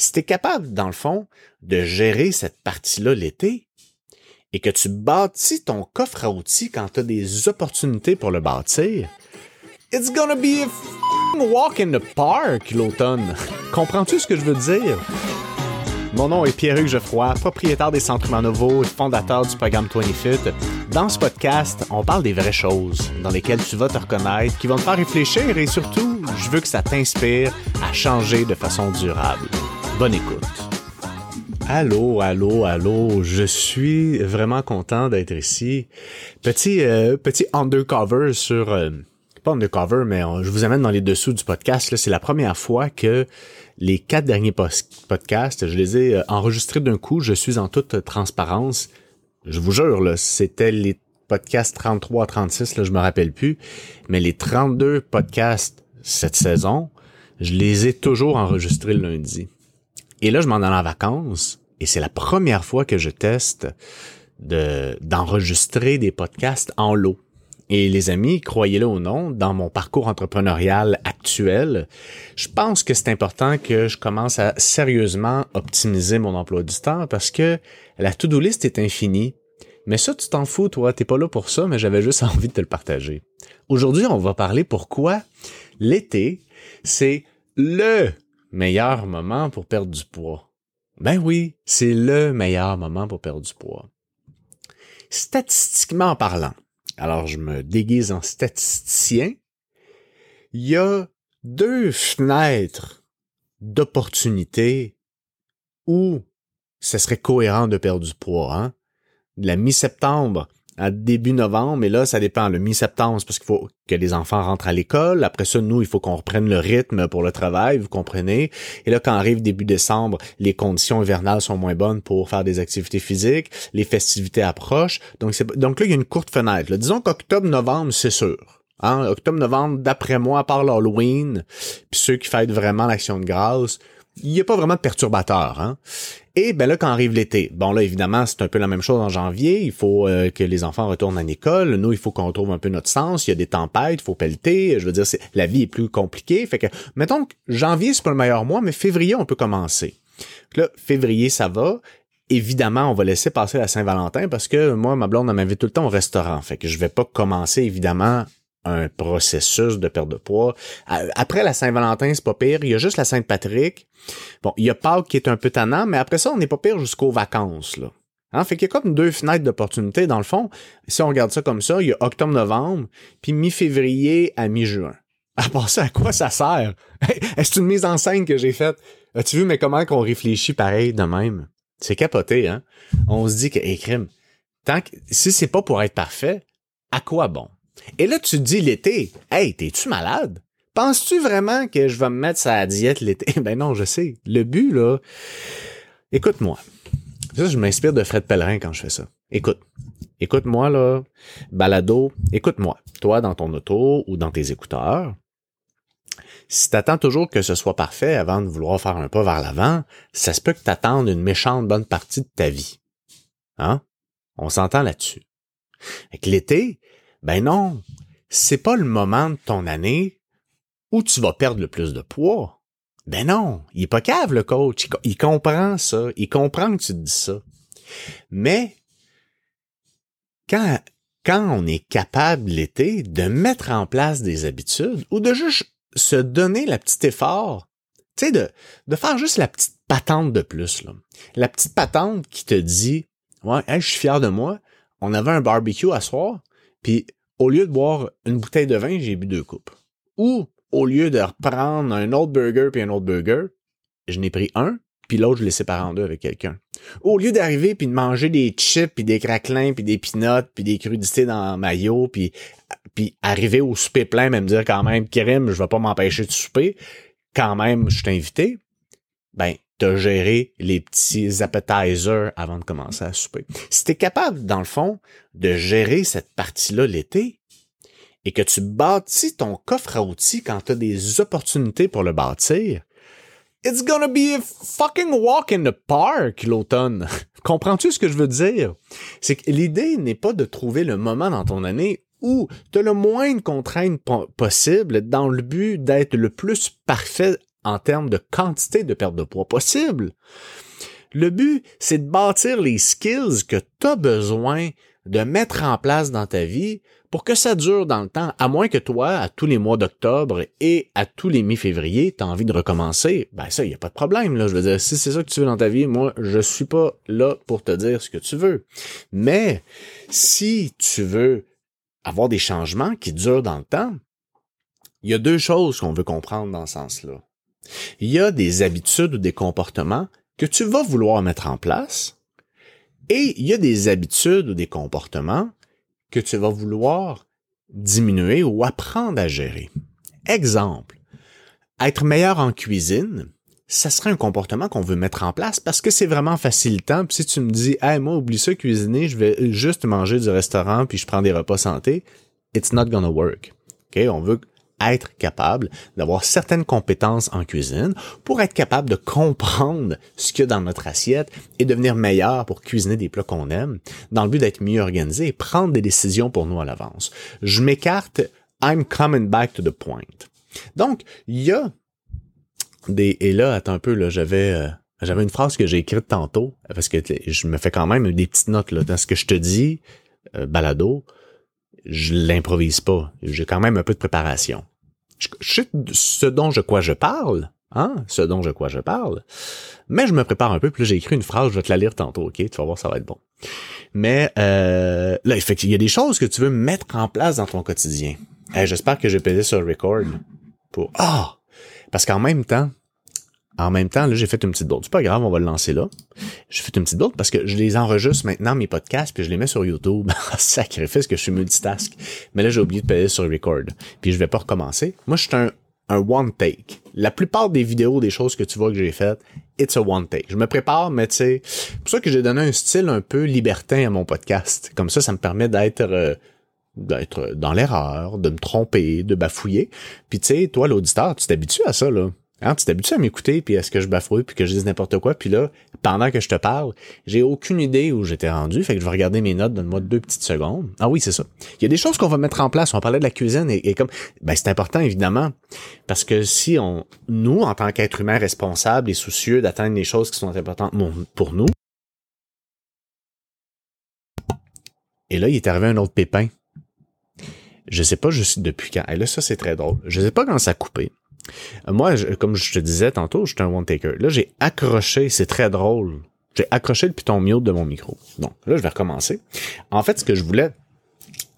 Si tu es capable, dans le fond, de gérer cette partie-là l'été, et que tu bâtis ton coffre à outils quand tu as des opportunités pour le bâtir, it's gonna be a walk in the park l'automne. Comprends-tu ce que je veux dire? Mon nom est Pierre-Hugues Geoffroy, propriétaire des Centres Manovo et fondateur du programme 20FIT. Dans ce podcast, on parle des vraies choses dans lesquelles tu vas te reconnaître, qui vont te faire réfléchir et surtout, je veux que ça t'inspire à changer de façon durable. Bonne écoute. Allô, allô, allô. Je suis vraiment content d'être ici. Petit, euh, petit undercover sur, euh, pas undercover, mais je vous amène dans les dessous du podcast. C'est la première fois que les quatre derniers podcasts, je les ai euh, enregistrés d'un coup. Je suis en toute transparence. Je vous jure, c'était les podcasts 33 à 36, là, je me rappelle plus. Mais les 32 podcasts cette saison, je les ai toujours enregistrés le lundi. Et là, je m'en allais en vacances et c'est la première fois que je teste de, d'enregistrer des podcasts en lot. Et les amis, croyez-le ou non, dans mon parcours entrepreneurial actuel, je pense que c'est important que je commence à sérieusement optimiser mon emploi du temps parce que la to-do list est infinie. Mais ça, tu t'en fous, toi, t'es pas là pour ça, mais j'avais juste envie de te le partager. Aujourd'hui, on va parler pourquoi l'été, c'est le meilleur moment pour perdre du poids. Ben oui, c'est le meilleur moment pour perdre du poids. Statistiquement parlant, alors je me déguise en statisticien, il y a deux fenêtres d'opportunité où ce serait cohérent de perdre du poids. Hein? La mi-septembre à début novembre, mais là, ça dépend. Le mi-septembre, parce qu'il faut que les enfants rentrent à l'école. Après ça, nous, il faut qu'on reprenne le rythme pour le travail, vous comprenez. Et là, quand arrive début décembre, les conditions hivernales sont moins bonnes pour faire des activités physiques. Les festivités approchent. Donc, donc là, il y a une courte fenêtre. Disons qu'octobre-novembre, c'est sûr. Hein? Octobre-novembre, d'après moi, à part l'Halloween, puis ceux qui fêtent vraiment l'action de grâce, il n'y a pas vraiment de perturbateur. Hein? Et ben là, quand arrive l'été, bon là, évidemment, c'est un peu la même chose en janvier. Il faut euh, que les enfants retournent à l'école. Nous, il faut qu'on retrouve un peu notre sens. Il y a des tempêtes, il faut pelleter. Je veux dire, la vie est plus compliquée. Fait que, mettons que janvier, c'est pas le meilleur mois, mais février, on peut commencer. Là, février, ça va. Évidemment, on va laisser passer la Saint-Valentin parce que moi, ma blonde, elle m'invite tout le temps au restaurant. Fait que je vais pas commencer, évidemment, un processus de perte de poids. Après la Saint-Valentin, c'est pas pire. Il y a juste la Sainte-Patrick. Bon, il y a Pâques qui est un peu tannant, mais après ça, on n'est pas pire jusqu'aux vacances, là. Hein? Fait qu'il y a comme deux fenêtres d'opportunité, dans le fond. Si on regarde ça comme ça, il y a octobre-novembre, puis mi-février à mi-juin. À part ça, à quoi ça sert? Est-ce une mise en scène que j'ai faite? As-tu vu, mais comment qu'on réfléchit pareil de même? C'est capoté, hein? On se dit que, hey, crime, tant que, si c'est pas pour être parfait, à quoi bon? Et là, tu te dis l'été, hey, t'es-tu malade? Penses-tu vraiment que je vais me mettre sa diète l'été? ben non, je sais. Le but, là, écoute-moi. Ça, je m'inspire de Fred Pellerin quand je fais ça. Écoute. Écoute-moi, là. Balado. Écoute-moi. Toi, dans ton auto ou dans tes écouteurs. Si t'attends toujours que ce soit parfait avant de vouloir faire un pas vers l'avant, ça se peut que t'attendes une méchante bonne partie de ta vie. Hein? On s'entend là-dessus. Avec l'été, ben non, c'est pas le moment de ton année où tu vas perdre le plus de poids. Ben non, il est pas cave le coach, il, comprend ça, il comprend que tu te dis ça. Mais quand quand on est capable l'été de mettre en place des habitudes ou de juste se donner la petite effort, tu sais de de faire juste la petite patente de plus là. La petite patente qui te dit "Ouais, je suis fier de moi, on avait un barbecue à soir, puis au lieu de boire une bouteille de vin, j'ai bu deux coupes. Ou au lieu de reprendre un autre burger puis un autre burger, je n'ai pris un, puis l'autre je l'ai séparé en deux avec quelqu'un. Au lieu d'arriver puis de manger des chips puis des craquelins puis des peanuts puis des crudités dans maillot puis puis arriver au souper plein mais me dire quand même crème, je vais pas m'empêcher de souper, quand même je suis invité. Ben de gérer les petits appetizers avant de commencer à souper. Si tu es capable, dans le fond, de gérer cette partie-là l'été, et que tu bâtis ton coffre à outils quand tu as des opportunités pour le bâtir, it's gonna be a fucking walk in the park l'automne. Comprends-tu ce que je veux dire? C'est que l'idée n'est pas de trouver le moment dans ton année où tu as le moins de contraintes possible dans le but d'être le plus parfait en termes de quantité de perte de poids possible. Le but, c'est de bâtir les skills que tu as besoin de mettre en place dans ta vie pour que ça dure dans le temps, à moins que toi, à tous les mois d'octobre et à tous les mi-février, tu as envie de recommencer, ben ça, il n'y a pas de problème. Là. Je veux dire, si c'est ça que tu veux dans ta vie, moi, je suis pas là pour te dire ce que tu veux. Mais si tu veux avoir des changements qui durent dans le temps, il y a deux choses qu'on veut comprendre dans ce sens-là. Il y a des habitudes ou des comportements que tu vas vouloir mettre en place et il y a des habitudes ou des comportements que tu vas vouloir diminuer ou apprendre à gérer. Exemple, être meilleur en cuisine, ça serait un comportement qu'on veut mettre en place parce que c'est vraiment facilitant. Puis si tu me dis, hey, moi, oublie ça, cuisiner, je vais juste manger du restaurant puis je prends des repas santé, it's not gonna work. OK? On veut être capable d'avoir certaines compétences en cuisine pour être capable de comprendre ce qu'il y a dans notre assiette et devenir meilleur pour cuisiner des plats qu'on aime dans le but d'être mieux organisé et prendre des décisions pour nous à l'avance. Je m'écarte, I'm coming back to the point. Donc, il y a des, et là, attends un peu, là, j'avais, euh, j'avais une phrase que j'ai écrite tantôt, parce que je me fais quand même des petites notes, là, dans ce que je te dis, euh, balado, je l'improvise pas. J'ai quand même un peu de préparation. Je, sais ce dont je quoi je parle, hein, ce dont je quoi je parle, mais je me prépare un peu, puis j'ai écrit une phrase, je vais te la lire tantôt, ok? Tu vas voir, ça va être bon. Mais euh, là, effectivement, il y a des choses que tu veux mettre en place dans ton quotidien. J'espère que j'ai pesé sur record pour Ah! Parce qu'en même temps, en même temps, là, j'ai fait une petite bourde. C'est pas grave, on va le lancer là. J'ai fait une petite bourde parce que je les enregistre maintenant, mes podcasts, puis je les mets sur YouTube. Sacrifice que je suis multitask. Mais là, j'ai oublié de payer sur record. Puis je vais pas recommencer. Moi, je suis un, un one take. La plupart des vidéos, des choses que tu vois que j'ai faites, it's a one take. Je me prépare, mais tu sais, c'est pour ça que j'ai donné un style un peu libertin à mon podcast. Comme ça, ça me permet d'être euh, d'être dans l'erreur, de me tromper, de bafouiller. Puis tu sais, toi, l'auditeur, tu t'habitues à ça, là. Hein, tu t'habitues à m'écouter, puis est-ce que je bafouille, puis que je dise n'importe quoi, puis là, pendant que je te parle, j'ai aucune idée où j'étais rendu, fait que je vais regarder mes notes, donne-moi deux petites secondes. Ah oui, c'est ça. Il y a des choses qu'on va mettre en place. On parlait de la cuisine et, comme, ben c'est important évidemment, parce que si on, nous, en tant qu'être humain responsable et soucieux d'atteindre les choses qui sont importantes pour nous, et là, il est arrivé un autre pépin. Je sais pas je suis depuis quand. Et là, ça, c'est très drôle. Je sais pas quand ça a coupé. Moi, comme je te disais tantôt, j'étais un one-taker. Là, j'ai accroché, c'est très drôle. J'ai accroché le piton mute de mon micro. Donc, là, je vais recommencer. En fait, ce que je voulais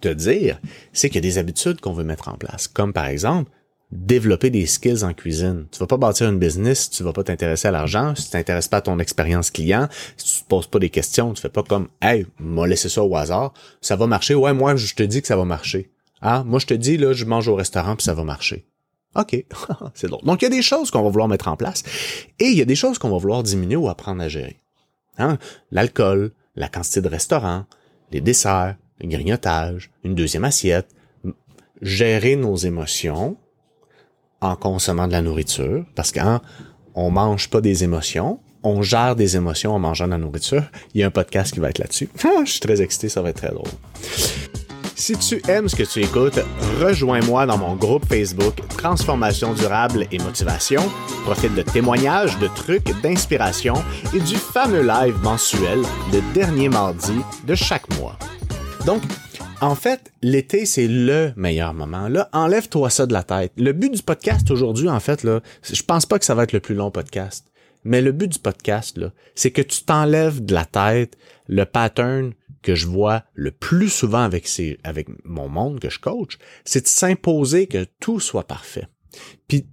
te dire, c'est qu'il y a des habitudes qu'on veut mettre en place. Comme par exemple, développer des skills en cuisine. Tu vas pas bâtir une business si tu vas pas t'intéresser à l'argent, si tu t'intéresses pas à ton expérience client, si tu te poses pas des questions, tu fais pas comme Hey, m'a laissé ça au hasard, ça va marcher. Ouais, moi je te dis que ça va marcher. Ah, moi je te dis là, je mange au restaurant puis ça va marcher. OK, c'est drôle. Donc, il y a des choses qu'on va vouloir mettre en place et il y a des choses qu'on va vouloir diminuer ou apprendre à gérer. Hein? L'alcool, la quantité de restaurants, les desserts, le grignotage, une deuxième assiette, gérer nos émotions en consommant de la nourriture, parce qu'on on mange pas des émotions, on gère des émotions en mangeant de la nourriture. Il y a un podcast qui va être là-dessus. je suis très excité, ça va être très drôle. Si tu aimes ce que tu écoutes, rejoins-moi dans mon groupe Facebook Transformation durable et motivation. Profite de témoignages, de trucs, d'inspiration et du fameux live mensuel le dernier mardi de chaque mois. Donc, en fait, l'été, c'est le meilleur moment. Là, enlève-toi ça de la tête. Le but du podcast aujourd'hui, en fait, là, je pense pas que ça va être le plus long podcast. Mais le but du podcast, là, c'est que tu t'enlèves de la tête le pattern que je vois le plus souvent avec, ces, avec mon monde que je coach, c'est de s'imposer que tout soit parfait. Puis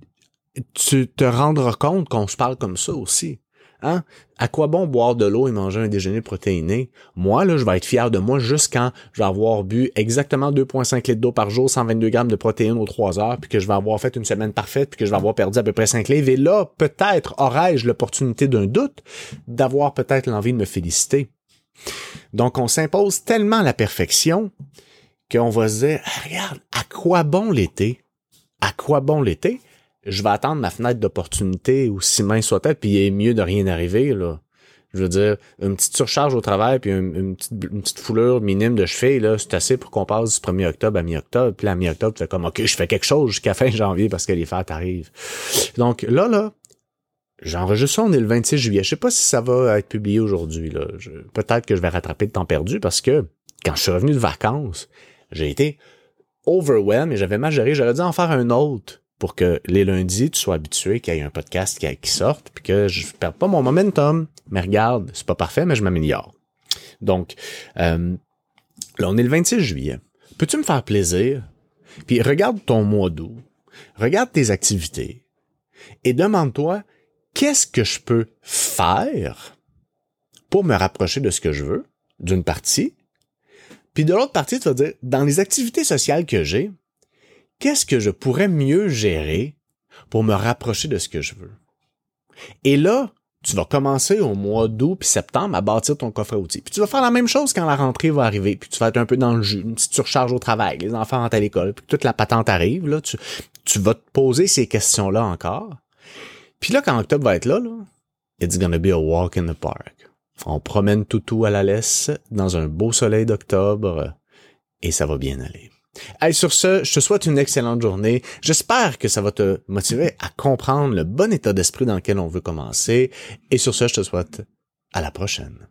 tu te rendras compte qu'on se parle comme ça aussi. Hein? À quoi bon boire de l'eau et manger un déjeuner protéiné? Moi, là, je vais être fier de moi juste quand je vais avoir bu exactement 2,5 litres d'eau par jour, 122 grammes de protéines aux 3 heures, puis que je vais avoir fait une semaine parfaite, puis que je vais avoir perdu à peu près 5 livres. Et là, peut-être aurais-je l'opportunité d'un doute d'avoir peut-être l'envie de me féliciter. Donc, on s'impose tellement la perfection qu'on va se dire, ah, regarde, à quoi bon l'été? À quoi bon l'été? Je vais attendre ma fenêtre d'opportunité, aussi mince soit-elle, puis il est mieux de rien arriver, là. Je veux dire, une petite surcharge au travail puis une, petite, foulure minime de cheville, là, c'est assez pour qu'on passe du 1er octobre à mi-octobre. Puis à mi-octobre, tu fais comme, OK, je fais quelque chose jusqu'à fin janvier parce que les fêtes arrivent. Donc là, là, j'enregistre ça, on est le 26 juillet. Je sais pas si ça va être publié aujourd'hui. Peut-être que je vais rattraper le temps perdu parce que quand je suis revenu de vacances, j'ai été overwhelmed et j'avais mal géré. J'aurais dû en faire un autre pour que les lundis, tu sois habitué qu'il y ait un podcast qui, qui sorte, puis que je ne perde pas mon momentum. Mais regarde, c'est pas parfait, mais je m'améliore. Donc, euh, là, on est le 26 juillet. Peux-tu me faire plaisir? Puis regarde ton mois d'août, regarde tes activités et demande-toi qu'est-ce que je peux faire pour me rapprocher de ce que je veux, d'une partie? Puis de l'autre partie, tu vas dire, dans les activités sociales que j'ai, qu'est-ce que je pourrais mieux gérer pour me rapprocher de ce que je veux? Et là, tu vas commencer au mois d'août puis septembre à bâtir ton coffre à outils. Puis tu vas faire la même chose quand la rentrée va arriver, puis tu vas être un peu dans le jus, une petite surcharge au travail, les enfants rentrent à l'école, puis toute la patente arrive, là, tu, tu vas te poser ces questions-là encore. Puis là, quand octobre va être là, là, it's gonna be a walk in the park. On promène toutou à la laisse dans un beau soleil d'octobre et ça va bien aller. Hey, sur ce, je te souhaite une excellente journée. J'espère que ça va te motiver à comprendre le bon état d'esprit dans lequel on veut commencer. Et sur ce, je te souhaite à la prochaine.